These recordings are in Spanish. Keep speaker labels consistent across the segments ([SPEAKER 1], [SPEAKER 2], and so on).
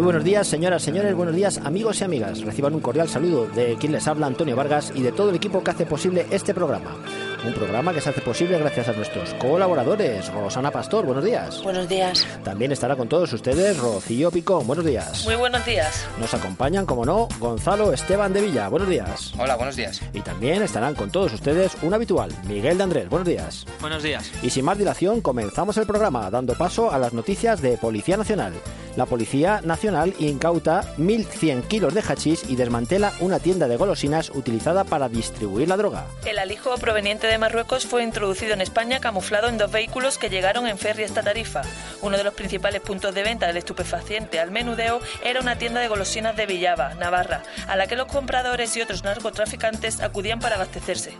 [SPEAKER 1] Muy buenos días, señoras, señores, buenos días, amigos y amigas. Reciban un cordial saludo de quien les habla, Antonio Vargas, y de todo el equipo que hace posible este programa. Un programa que se hace posible gracias a nuestros colaboradores. Rosana Pastor, buenos días.
[SPEAKER 2] Buenos días.
[SPEAKER 1] También estará con todos ustedes Rocío Picón, buenos días.
[SPEAKER 3] Muy buenos días.
[SPEAKER 1] Nos acompañan, como no, Gonzalo Esteban de Villa, buenos días.
[SPEAKER 4] Hola, buenos días.
[SPEAKER 1] Y también estarán con todos ustedes un habitual, Miguel de Andrés, buenos días.
[SPEAKER 5] Buenos días.
[SPEAKER 1] Y sin más dilación, comenzamos el programa dando paso a las noticias de Policía Nacional. La Policía Nacional incauta 1.100 kilos de hachís y desmantela una tienda de golosinas utilizada para distribuir la droga.
[SPEAKER 3] El alijo proveniente de Marruecos fue introducido en España camuflado en dos vehículos que llegaron en ferry esta Tarifa. Uno de los principales puntos de venta del estupefaciente al menudeo era una tienda de golosinas de Villava, Navarra, a la que los compradores y otros narcotraficantes acudían para abastecerse.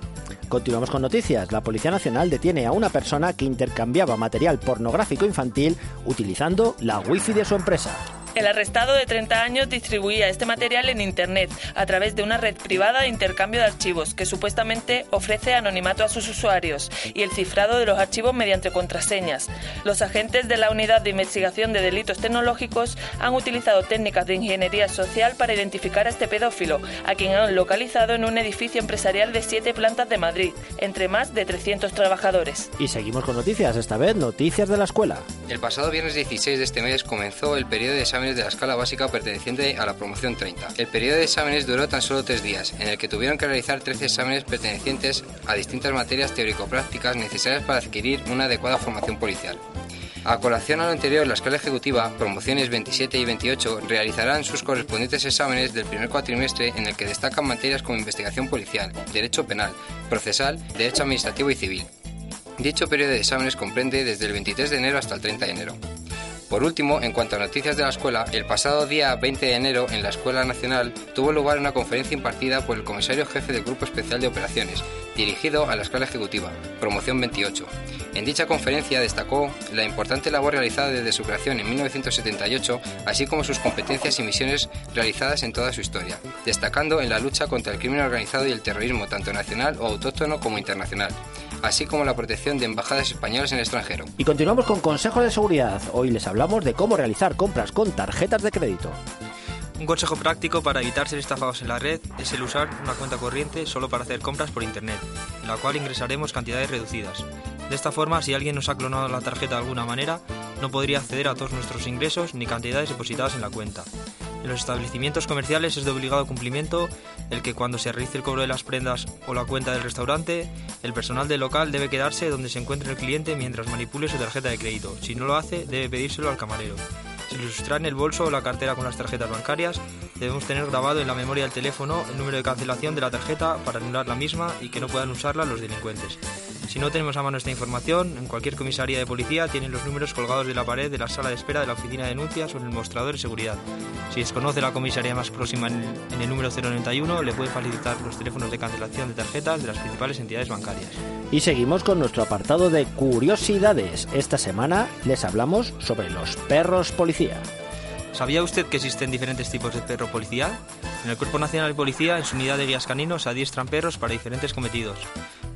[SPEAKER 1] Continuamos con noticias. La Policía Nacional detiene a una persona que intercambiaba material pornográfico infantil utilizando la wifi de su empresa.
[SPEAKER 3] El arrestado de 30 años distribuía este material en Internet a través de una red privada de intercambio de archivos que supuestamente ofrece anonimato a sus usuarios y el cifrado de los archivos mediante contraseñas. Los agentes de la Unidad de Investigación de Delitos Tecnológicos han utilizado técnicas de ingeniería social para identificar a este pedófilo, a quien han localizado en un edificio empresarial de siete plantas de Madrid, entre más de 300 trabajadores.
[SPEAKER 1] Y seguimos con noticias, esta vez noticias de la escuela.
[SPEAKER 4] El pasado viernes 16 de este mes comenzó el periodo de de la escala básica perteneciente a la promoción 30. El periodo de exámenes duró tan solo tres días, en el que tuvieron que realizar 13 exámenes pertenecientes a distintas materias teórico-prácticas necesarias para adquirir una adecuada formación policial. A colación a lo anterior, la escala ejecutiva, promociones 27 y 28, realizarán sus correspondientes exámenes del primer cuatrimestre en el que destacan materias como investigación policial, derecho penal, procesal, derecho administrativo y civil. Dicho periodo de exámenes comprende desde el 23 de enero hasta el 30 de enero. Por último, en cuanto a noticias de la escuela, el pasado día 20 de enero en la Escuela Nacional tuvo lugar una conferencia impartida por el comisario jefe del Grupo Especial de Operaciones, dirigido a la Escuela Ejecutiva, promoción 28. En dicha conferencia destacó la importante labor realizada desde su creación en 1978, así como sus competencias y misiones realizadas en toda su historia, destacando en la lucha contra el crimen organizado y el terrorismo tanto nacional o autóctono como internacional así como la protección de embajadas españolas en el extranjero.
[SPEAKER 1] Y continuamos con consejos de seguridad. Hoy les hablamos de cómo realizar compras con tarjetas de crédito.
[SPEAKER 5] Un consejo práctico para evitar ser estafados en la red es el usar una cuenta corriente solo para hacer compras por internet, en la cual ingresaremos cantidades reducidas. De esta forma, si alguien nos ha clonado la tarjeta de alguna manera, no podría acceder a todos nuestros ingresos ni cantidades depositadas en la cuenta. En los establecimientos comerciales es de obligado cumplimiento el que cuando se realice el cobro de las prendas o la cuenta del restaurante, el personal del local debe quedarse donde se encuentre el cliente mientras manipule su tarjeta de crédito. Si no lo hace, debe pedírselo al camarero. Si le sustraen el bolso o la cartera con las tarjetas bancarias, debemos tener grabado en la memoria del teléfono el número de cancelación de la tarjeta para anular la misma y que no puedan usarla los delincuentes. Si no tenemos a mano esta información, en cualquier comisaría de policía tienen los números colgados de la pared de la sala de espera de la oficina de denuncias o en el mostrador de seguridad. Si desconoce la comisaría más próxima en el, en el número 091, le puede facilitar los teléfonos de cancelación de tarjetas de las principales entidades bancarias.
[SPEAKER 1] Y seguimos con nuestro apartado de curiosidades. Esta semana les hablamos sobre los perros policía.
[SPEAKER 5] ¿Sabía usted que existen diferentes tipos de perro policía? En el Cuerpo Nacional de Policía, en su unidad de guías caninos, adiestran perros para diferentes cometidos.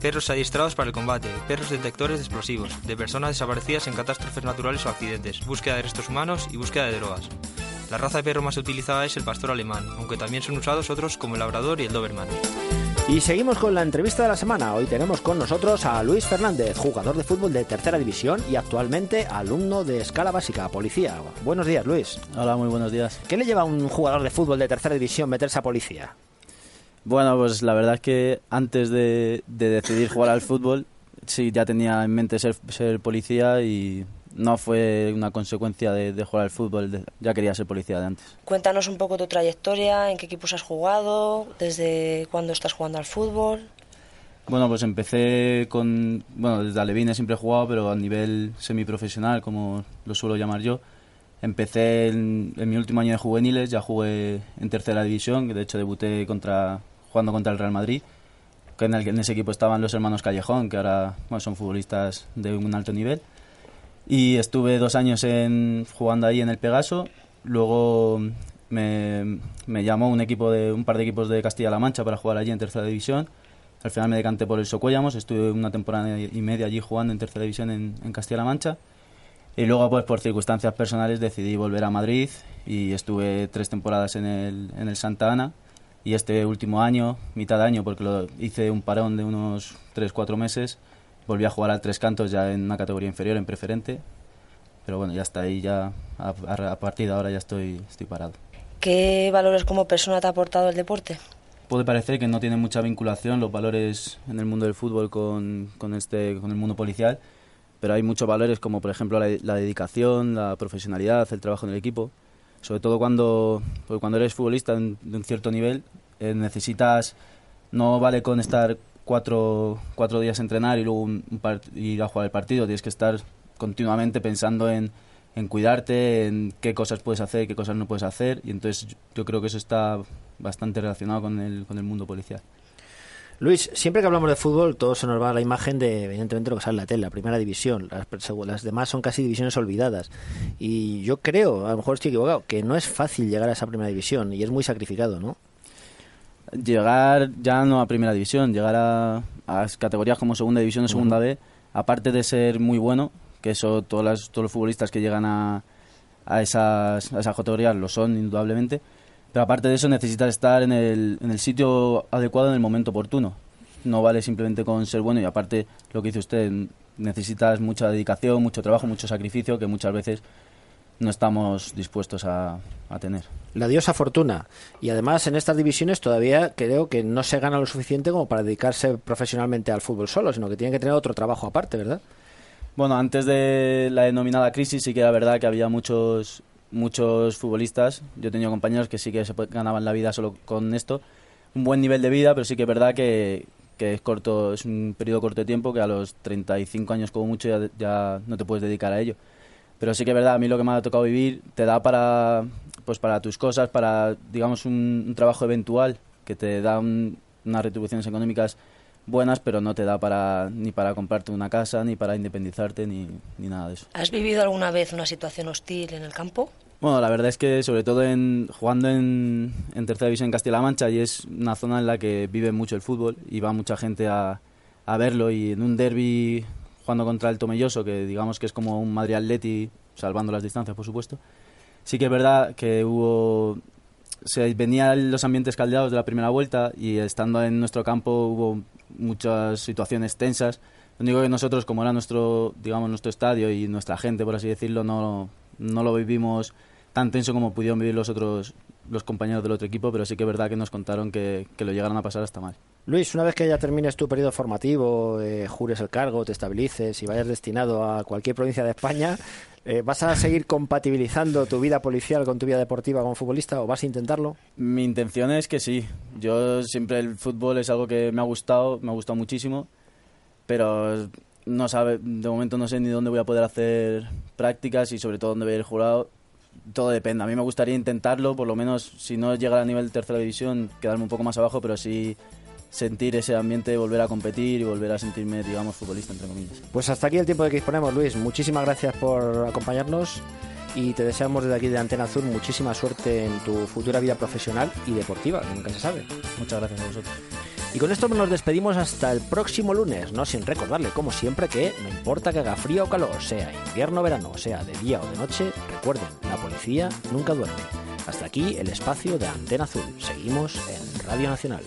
[SPEAKER 5] Perros adiestrados para el combate, perros detectores de explosivos, de personas desaparecidas en catástrofes naturales o accidentes, búsqueda de restos humanos y búsqueda de drogas. La raza de perro más utilizada es el pastor alemán, aunque también son usados otros como el labrador y el doberman.
[SPEAKER 1] Y seguimos con la entrevista de la semana. Hoy tenemos con nosotros a Luis Fernández, jugador de fútbol de tercera división y actualmente alumno de escala básica, policía. Buenos días, Luis.
[SPEAKER 6] Hola, muy buenos días.
[SPEAKER 1] ¿Qué le lleva a un jugador de fútbol de tercera división meterse a policía?
[SPEAKER 6] Bueno, pues la verdad es que antes de, de decidir jugar al fútbol, sí, ya tenía en mente ser, ser policía y no fue una consecuencia de, de jugar al fútbol, de- ya quería ser policía de antes.
[SPEAKER 2] Cuéntanos un poco tu trayectoria, en qué equipos has jugado, desde cuándo estás jugando al fútbol.
[SPEAKER 6] Bueno, pues empecé con, bueno, desde Alevines siempre he jugado, pero a nivel semiprofesional, como lo suelo llamar yo. Empecé en, mi último año de juveniles, ya jugué en tercera división, de hecho debuté contra, jugando contra el Real Madrid, que en, el, en ese equipo estaban los hermanos Callejón, que ahora son futbolistas de un alto nivel. Y estuve dos años en, jugando ahí en el Pegaso, luego me, me llamó un, equipo de, un par de equipos de Castilla-La Mancha para jugar allí en tercera división al final me decanté por el Socuellamos, estuve una temporada y media allí jugando en tercera división en, Castilla-La Mancha. Y luego, pues por circunstancias personales, decidí volver a Madrid y estuve tres temporadas en el, en el Santa Ana. Y este último año, mitad de año, porque lo hice un parón de unos 3-4 meses, volví a jugar al Tres Cantos ya en una categoría inferior, en preferente. Pero bueno, ya está ahí, ya a, a partir de ahora ya estoy, estoy parado.
[SPEAKER 2] ¿Qué valores como persona te ha aportado el deporte?
[SPEAKER 6] puede parecer que no tiene mucha vinculación los valores en el mundo del fútbol con, con, este, con el mundo policial, pero hay muchos valores como por ejemplo la, dedicación, la profesionalidad, el trabajo en el equipo. Sobre todo cuando, cuando eres futbolista de un cierto nivel, eh, necesitas, no vale con estar cuatro, cuatro días a entrenar y luego un, ir a jugar el partido, tienes que estar continuamente pensando en, en cuidarte, en qué cosas puedes hacer, qué cosas no puedes hacer, y entonces yo creo que eso está bastante relacionado con el, con el mundo policial.
[SPEAKER 1] Luis, siempre que hablamos de fútbol, todo se nos va a la imagen de, evidentemente, lo que sale en la tele, la primera división. Las, las, demás son casi divisiones olvidadas. Y yo creo, a lo mejor estoy equivocado, que no es fácil llegar a esa primera división y es muy sacrificado, ¿no?
[SPEAKER 6] Llegar ya no a primera división, llegar a, a categorías como segunda división o segunda B, aparte de ser muy bueno, que eso todos, todos los futbolistas que llegan a, a, esas, a esas categorías lo son indudablemente, pero aparte de eso necesitas estar en el, en el sitio adecuado en el momento oportuno. No vale simplemente con ser bueno y aparte lo que dice usted, necesitas mucha dedicación, mucho trabajo, mucho sacrificio que muchas veces no estamos dispuestos a, a, tener.
[SPEAKER 1] La diosa fortuna. Y además en estas divisiones todavía creo que no se gana lo suficiente como para dedicarse profesionalmente al fútbol solo, sino que tienen que tener otro trabajo aparte, ¿verdad?
[SPEAKER 6] Bueno, antes de la denominada crisis sí que era verdad que había muchos muchos futbolistas, yo he tenido compañeros que sí que se ganaban la vida solo con esto, un buen nivel de vida, pero sí que es verdad que, es corto, es un periodo corto de tiempo que a los 35 años como mucho ya, ya, no te puedes dedicar a ello. Pero sí que es verdad, a mí lo que me ha tocado vivir te da para, pues para tus cosas, para, digamos, un, trabajo eventual que te da unas retribuciones económicas buenas, pero no te da para ni para comprarte una casa, ni para independizarte, ni, ni nada de eso.
[SPEAKER 2] ¿Has vivido alguna vez una situación hostil en el campo?
[SPEAKER 6] Bueno, la verdad es que sobre todo en, jugando en, en tercera división en Castilla-La Mancha y es una zona en la que vive mucho el fútbol y va mucha gente a, a verlo y en un derby jugando contra el Tomelloso, que digamos que es como un Madrid Atleti, salvando las distancias por supuesto, sí que es verdad que hubo se venían los ambientes caldeados de la primera vuelta y estando en nuestro campo hubo muchas situaciones tensas. Lo único que nosotros, como era nuestro, digamos, nuestro estadio y nuestra gente, por así decirlo, no, no lo vivimos tan tenso como pudieron vivir los otros los compañeros del otro equipo, pero sí que es verdad que nos contaron que, lo llegaron a pasar hasta mal.
[SPEAKER 1] Luis, una vez que ya termines tu periodo formativo, eh, jures el cargo, te estabilices y vayas destinado a cualquier provincia de España, eh, ¿vas a seguir compatibilizando tu vida policial con tu vida deportiva como futbolista o vas a intentarlo?
[SPEAKER 6] Mi intención es que sí. Yo siempre el fútbol es algo que me ha gustado, me ha gustado muchísimo, pero no sabe, de momento no sé ni dónde voy a poder hacer prácticas y sobre todo dónde voy a ir jurado todo depende. A mí me gustaría intentarlo, por lo menos si no llegar a nivel de tercera división, quedarme un poco más abajo, pero sí sentir ese ambiente, volver a competir y volver a sentirme, digamos, futbolista, entre comillas.
[SPEAKER 1] Pues hasta aquí el tiempo de que disponemos, Luis. Muchísimas gracias por acompañarnos y te deseamos desde aquí de Antena Azul muchísima suerte en tu futura vida profesional y deportiva, que nunca se sabe.
[SPEAKER 6] Muchas gracias a vosotros.
[SPEAKER 1] Y con esto nos despedimos hasta el próximo lunes, no sin recordarle, como siempre, que no importa que haga frío o calor, sea invierno o verano, sea de día o de noche, recuerden, la policía nunca duerme. Hasta aquí el espacio de Antena Azul. Seguimos en Radio Nacional.